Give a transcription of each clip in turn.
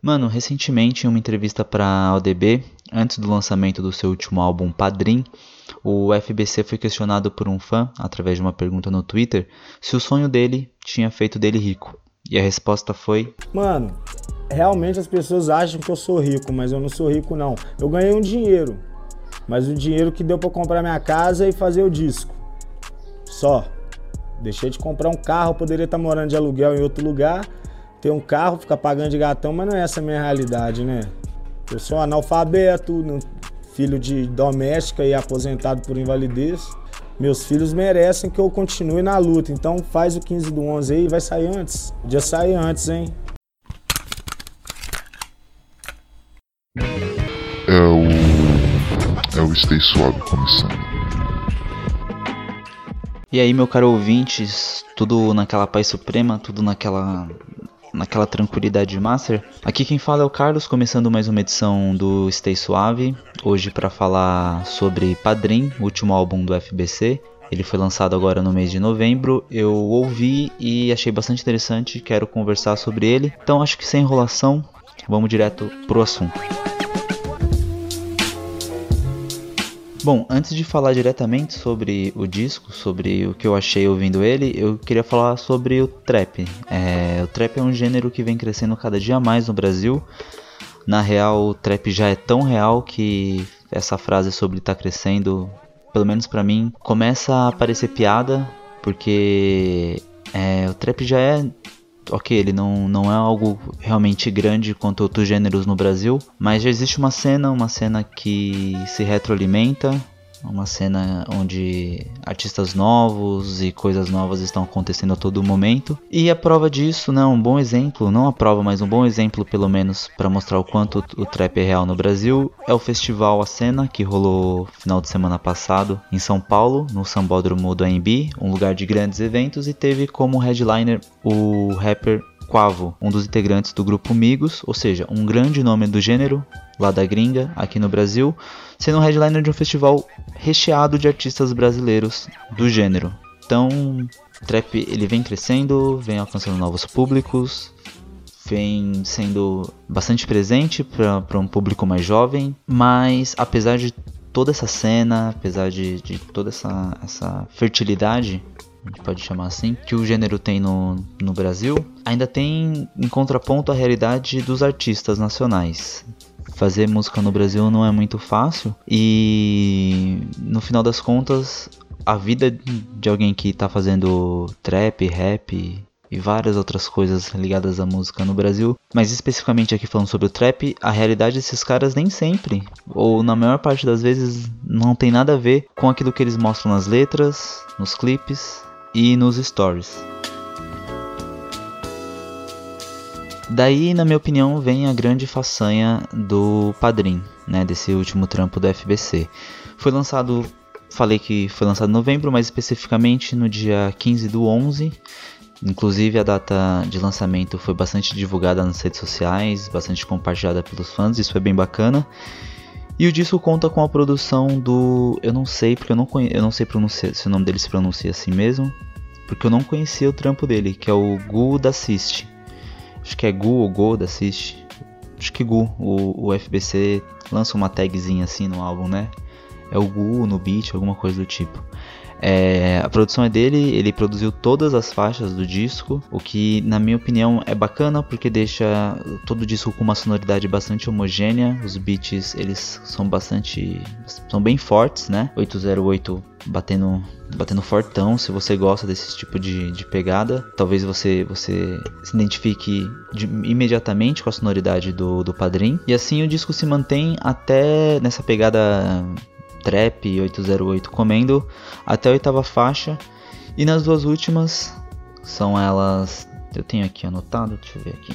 Mano, recentemente em uma entrevista para ODB, antes do lançamento do seu último álbum Padrim, o FBC foi questionado por um fã, através de uma pergunta no Twitter, se o sonho dele tinha feito dele rico. E a resposta foi: Mano, realmente as pessoas acham que eu sou rico, mas eu não sou rico não. Eu ganhei um dinheiro, mas o dinheiro que deu para comprar minha casa e fazer o disco. Só. Deixei de comprar um carro, poderia estar morando de aluguel em outro lugar, ter um carro, ficar pagando de gatão, mas não é essa a minha realidade, né? Eu sou analfabeto, filho de doméstica e aposentado por invalidez. Meus filhos merecem que eu continue na luta, então faz o 15 do 11 aí, vai sair antes. Podia sair antes, hein? É o. É o Stay Suave começando. E aí, meu caro ouvintes, tudo naquela paz suprema, tudo naquela naquela tranquilidade master. Aqui quem fala é o Carlos, começando mais uma edição do Stay Suave, hoje para falar sobre Padrim, último álbum do FBC. Ele foi lançado agora no mês de novembro. Eu ouvi e achei bastante interessante, quero conversar sobre ele. Então acho que sem enrolação, vamos direto pro assunto. Bom, antes de falar diretamente sobre o disco, sobre o que eu achei ouvindo ele, eu queria falar sobre o trap. É, o trap é um gênero que vem crescendo cada dia mais no Brasil. Na real, o trap já é tão real que essa frase sobre tá crescendo, pelo menos para mim, começa a parecer piada, porque é, o trap já é ok, ele não, não é algo realmente grande quanto outros gêneros no Brasil, mas já existe uma cena, uma cena que se retroalimenta, uma cena onde artistas novos e coisas novas estão acontecendo a todo momento. E a prova disso, né, um bom exemplo, não a prova, mas um bom exemplo pelo menos para mostrar o quanto o trap é real no Brasil, é o festival A Cena que rolou final de semana passado em São Paulo, no Sambódromo do AMB, um lugar de grandes eventos e teve como headliner o rapper Quavo, um dos integrantes do grupo Migos, ou seja, um grande nome do gênero lá da gringa, aqui no Brasil, sendo um headliner de um festival recheado de artistas brasileiros do gênero. Então, trap ele vem crescendo, vem alcançando novos públicos, vem sendo bastante presente para um público mais jovem, mas apesar de toda essa cena, apesar de, de toda essa, essa fertilidade a gente pode chamar assim, que o gênero tem no, no Brasil, ainda tem em contraponto a realidade dos artistas nacionais. Fazer música no Brasil não é muito fácil e no final das contas a vida de alguém que está fazendo trap, rap e várias outras coisas ligadas à música no Brasil, mas especificamente aqui falando sobre o trap, a realidade desses caras nem sempre, ou na maior parte das vezes, não tem nada a ver com aquilo que eles mostram nas letras, nos clipes e nos stories. Daí, na minha opinião, vem a grande façanha do Padrim, né, desse último trampo do FBC. Foi lançado, falei que foi lançado em novembro, mas especificamente no dia 15 do 11. Inclusive a data de lançamento foi bastante divulgada nas redes sociais, bastante compartilhada pelos fãs, isso foi bem bacana. E o disco conta com a produção do. Eu não sei, porque eu não, conhe... eu não sei pronunciar, se o nome dele se pronuncia assim mesmo. Porque eu não conhecia o trampo dele, que é o Gu da Assist. Acho que é Gu ou Go da Assist. Acho que Gu. O, o FBC lança uma tagzinha assim no álbum, né? É o Gu no beat, alguma coisa do tipo. É, a produção é dele, ele produziu todas as faixas do disco, o que na minha opinião é bacana porque deixa todo o disco com uma sonoridade bastante homogênea. Os beats eles são bastante, são bem fortes, né? 808 batendo batendo fortão, se você gosta desse tipo de, de pegada, talvez você você se identifique de, imediatamente com a sonoridade do, do Padrim. E assim o disco se mantém até nessa pegada Trap 808 comendo até a oitava faixa. E nas duas últimas são elas. Eu tenho aqui anotado, deixa eu ver aqui.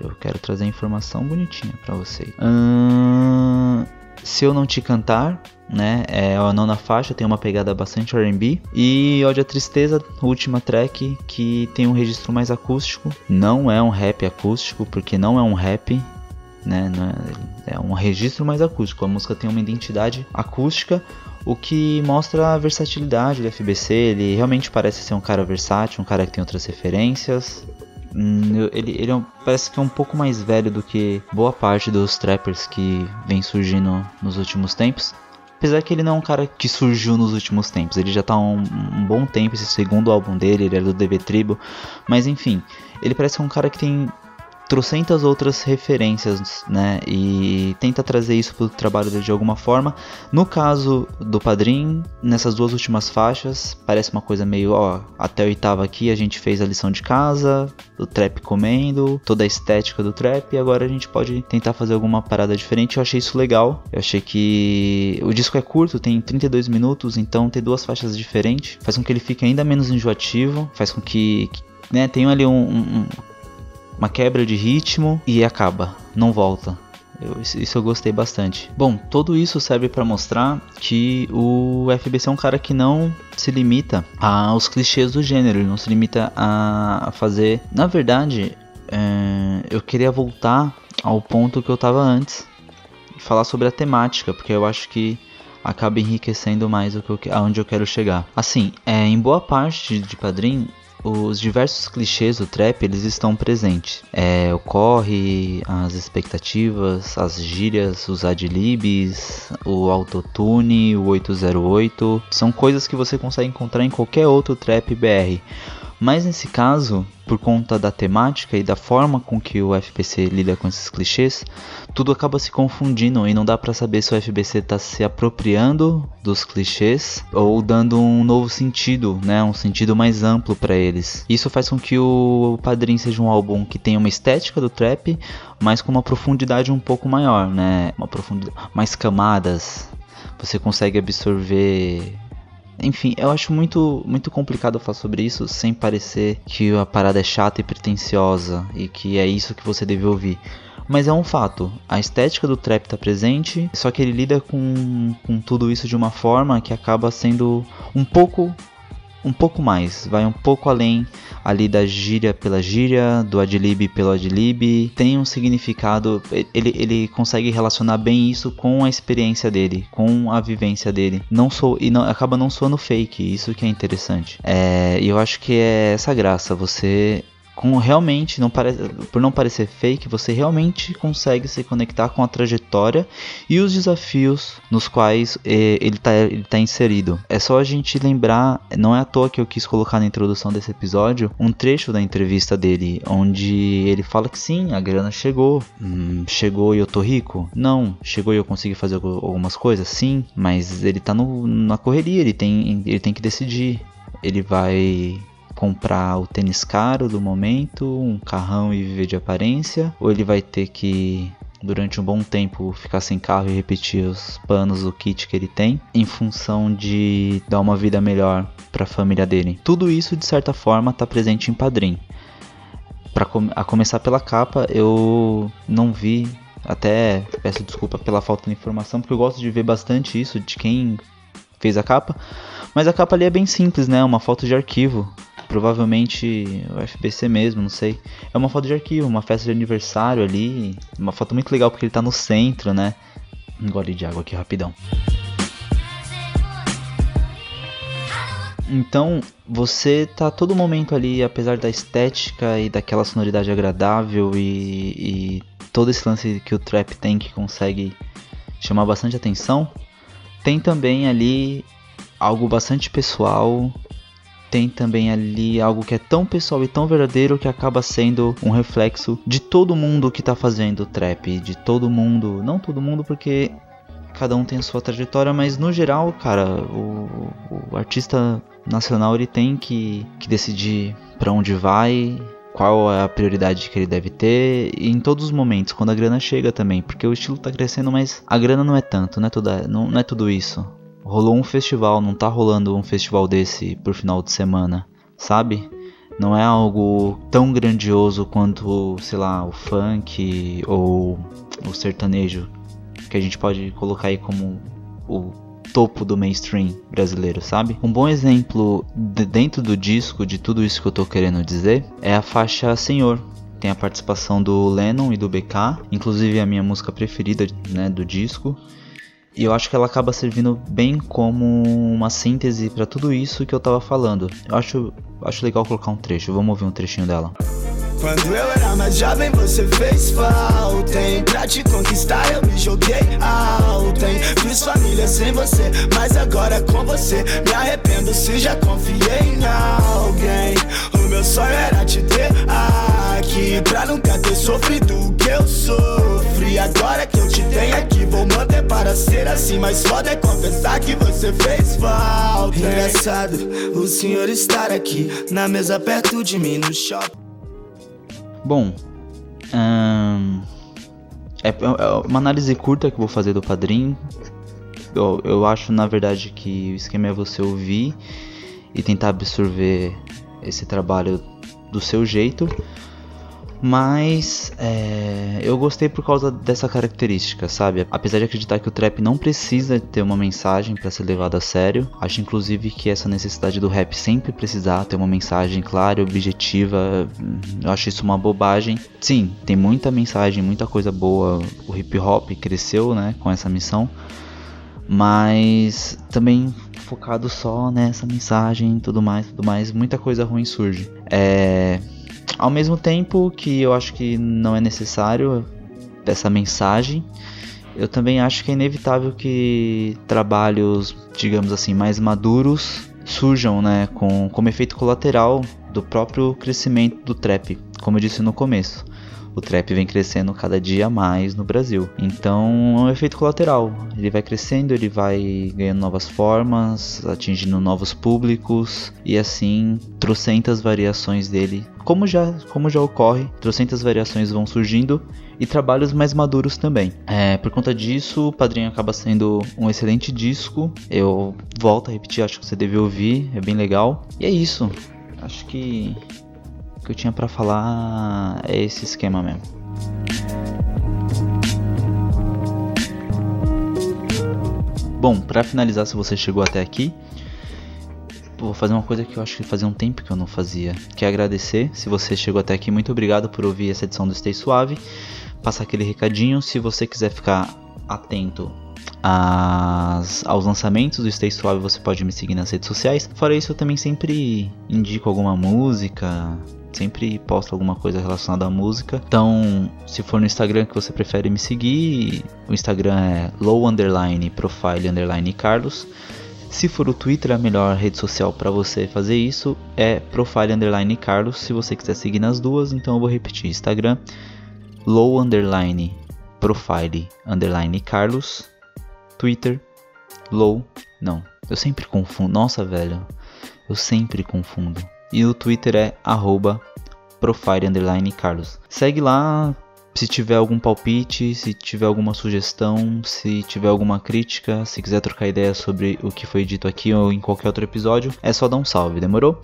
Eu quero trazer informação bonitinha para vocês. Hum, se eu não te cantar, né? É a nona faixa, tem uma pegada bastante RB. E Ódio a Tristeza, última track, que tem um registro mais acústico. Não é um rap acústico, porque não é um rap, né? É, é um registro mais acústico. A música tem uma identidade acústica, o que mostra a versatilidade do FBC. Ele realmente parece ser um cara versátil, um cara que tem outras referências. Hum, ele, ele é um, parece que é um pouco mais velho do que boa parte dos trappers que vem surgindo nos últimos tempos. Apesar que ele não é um cara que surgiu nos últimos tempos, ele já tá um, um bom tempo, esse segundo álbum dele, ele é do DB Tribo, mas enfim, ele parece um cara que tem trocentas outras referências, né? E tenta trazer isso pro trabalho dele de alguma forma. No caso do Padrim, nessas duas últimas faixas, parece uma coisa meio, ó, até a oitava aqui a gente fez a lição de casa, o trap comendo, toda a estética do trap, e agora a gente pode tentar fazer alguma parada diferente. Eu achei isso legal. Eu achei que o disco é curto, tem 32 minutos, então ter duas faixas diferentes faz com que ele fique ainda menos enjoativo, faz com que, né, tenha ali um, um uma quebra de ritmo e acaba, não volta. Eu, isso eu gostei bastante. Bom, tudo isso serve para mostrar que o FBC é um cara que não se limita aos clichês do gênero, ele não se limita a fazer. Na verdade, é, eu queria voltar ao ponto que eu tava antes, falar sobre a temática, porque eu acho que acaba enriquecendo mais o que eu, aonde eu quero chegar. Assim, é, em boa parte de Padrim, os diversos clichês do trap eles estão presentes. É, ocorre as expectativas, as gírias, os adlibs, o autotune, o 808, são coisas que você consegue encontrar em qualquer outro trap BR. Mas nesse caso, por conta da temática e da forma com que o FBC lida com esses clichês, tudo acaba se confundindo e não dá para saber se o FBC está se apropriando dos clichês ou dando um novo sentido, né, um sentido mais amplo para eles. Isso faz com que o Padrim seja um álbum que tenha uma estética do trap, mas com uma profundidade um pouco maior, né, uma profundidade, mais camadas. Você consegue absorver enfim, eu acho muito, muito complicado falar sobre isso sem parecer que a parada é chata e pretensiosa e que é isso que você deve ouvir. Mas é um fato, a estética do trap está presente, só que ele lida com, com tudo isso de uma forma que acaba sendo um pouco um pouco mais, vai um pouco além ali da gíria pela gíria, do adlib pelo adlib, tem um significado, ele, ele consegue relacionar bem isso com a experiência dele, com a vivência dele. Não sou e não, acaba não soando fake, isso que é interessante. É, eu acho que é essa graça, você com realmente não parece, por não parecer fake, você realmente consegue se conectar com a trajetória e os desafios nos quais eh, ele está tá inserido. É só a gente lembrar, não é à toa que eu quis colocar na introdução desse episódio um trecho da entrevista dele, onde ele fala que sim, a grana chegou, hum, chegou e eu tô rico. Não, chegou e eu consegui fazer algumas coisas, sim, mas ele tá no, na correria, ele tem, ele tem que decidir. Ele vai comprar o tênis caro do momento, um carrão e viver de aparência, ou ele vai ter que durante um bom tempo ficar sem carro e repetir os panos do kit que ele tem, em função de dar uma vida melhor para a família dele. Tudo isso de certa forma está presente em Padrim. Para com a começar pela capa, eu não vi, até peço desculpa pela falta de informação, porque eu gosto de ver bastante isso de quem fez a capa, mas a capa ali é bem simples, né? Uma foto de arquivo provavelmente o FBC mesmo, não sei. É uma foto de arquivo, uma festa de aniversário ali, uma foto muito legal porque ele tá no centro, né? Um gole de água aqui rapidão. Então, você tá todo momento ali, apesar da estética e daquela sonoridade agradável e, e todo esse lance que o trap tem que consegue chamar bastante atenção, tem também ali algo bastante pessoal. Tem também ali algo que é tão pessoal e tão verdadeiro que acaba sendo um reflexo de todo mundo que tá fazendo trap, de todo mundo, não todo mundo porque cada um tem a sua trajetória, mas no geral, cara, o, o artista nacional ele tem que, que decidir para onde vai, qual é a prioridade que ele deve ter em todos os momentos, quando a grana chega também, porque o estilo tá crescendo, mas a grana não é tanto, não é, toda, não, não é tudo isso rolou um festival, não tá rolando um festival desse por final de semana, sabe? Não é algo tão grandioso quanto, sei lá, o funk ou o sertanejo, que a gente pode colocar aí como o topo do mainstream brasileiro, sabe? Um bom exemplo de dentro do disco de tudo isso que eu tô querendo dizer é a faixa Senhor. Tem a participação do Lennon e do BK, inclusive a minha música preferida né, do disco. E eu acho que ela acaba servindo bem como uma síntese para tudo isso que eu tava falando. Eu acho, acho legal colocar um trecho, vamos ouvir um trechinho dela. Quando eu era mais jovem, você fez falta. Hein? Pra te conquistar, eu me joguei alto. Hein? Fiz família sem você, mas agora com você. Me arrependo se já confiei em alguém. O meu sonho era te ter aqui. Pra nunca ter sofrido o que eu sofri. Agora que eu te tenho aqui, vou manter para ser assim. Mas foda é confessar que você fez falta. Engraçado o senhor estar aqui na mesa perto de mim no shopping. Bom, hum, é, é uma análise curta que eu vou fazer do padrinho. Eu, eu acho, na verdade, que o esquema é você ouvir e tentar absorver esse trabalho do seu jeito. Mas é, eu gostei por causa dessa característica, sabe? Apesar de acreditar que o trap não precisa ter uma mensagem para ser levado a sério, acho inclusive que essa necessidade do rap sempre precisar ter uma mensagem clara, objetiva, eu acho isso uma bobagem. Sim, tem muita mensagem, muita coisa boa. O hip hop cresceu, né, com essa missão, mas também focado só nessa mensagem, tudo mais, tudo mais, muita coisa ruim surge. É ao mesmo tempo que eu acho que não é necessário essa mensagem, eu também acho que é inevitável que trabalhos, digamos assim, mais maduros surjam, né, com como efeito colateral do próprio crescimento do trap, como eu disse no começo o trap vem crescendo cada dia mais no Brasil. Então é um efeito colateral. Ele vai crescendo, ele vai ganhando novas formas, atingindo novos públicos e assim trocentas variações dele. Como já, como já ocorre, trocentas variações vão surgindo e trabalhos mais maduros também. É, por conta disso, o Padrinho acaba sendo um excelente disco. Eu volto a repetir, acho que você deve ouvir, é bem legal. E é isso. Acho que que eu tinha para falar é esse esquema mesmo. Bom, para finalizar, se você chegou até aqui, vou fazer uma coisa que eu acho que fazia um tempo que eu não fazia, que é agradecer. Se você chegou até aqui, muito obrigado por ouvir essa edição do Stay Suave. Passar aquele recadinho, se você quiser ficar atento as, aos lançamentos do Stay Suave, você pode me seguir nas redes sociais. Fora isso, eu também sempre indico alguma música, sempre posto alguma coisa relacionada à música. Então, se for no Instagram que você prefere me seguir, o Instagram é low underline profile underline Carlos. Se for o Twitter, a melhor rede social para você fazer isso é profile underline Carlos. Se você quiser seguir nas duas, então eu vou repetir: Instagram low underline profile underline Carlos, Twitter low não, eu sempre confundo. Nossa, velho, eu sempre confundo. E o Twitter é arroba. Segue lá se tiver algum palpite, se tiver alguma sugestão, se tiver alguma crítica, se quiser trocar ideia sobre o que foi dito aqui ou em qualquer outro episódio, é só dar um salve, demorou?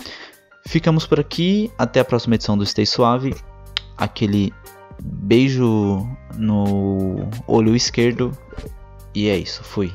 Ficamos por aqui, até a próxima edição do Stay Suave. Aquele beijo no olho esquerdo. E é isso, fui.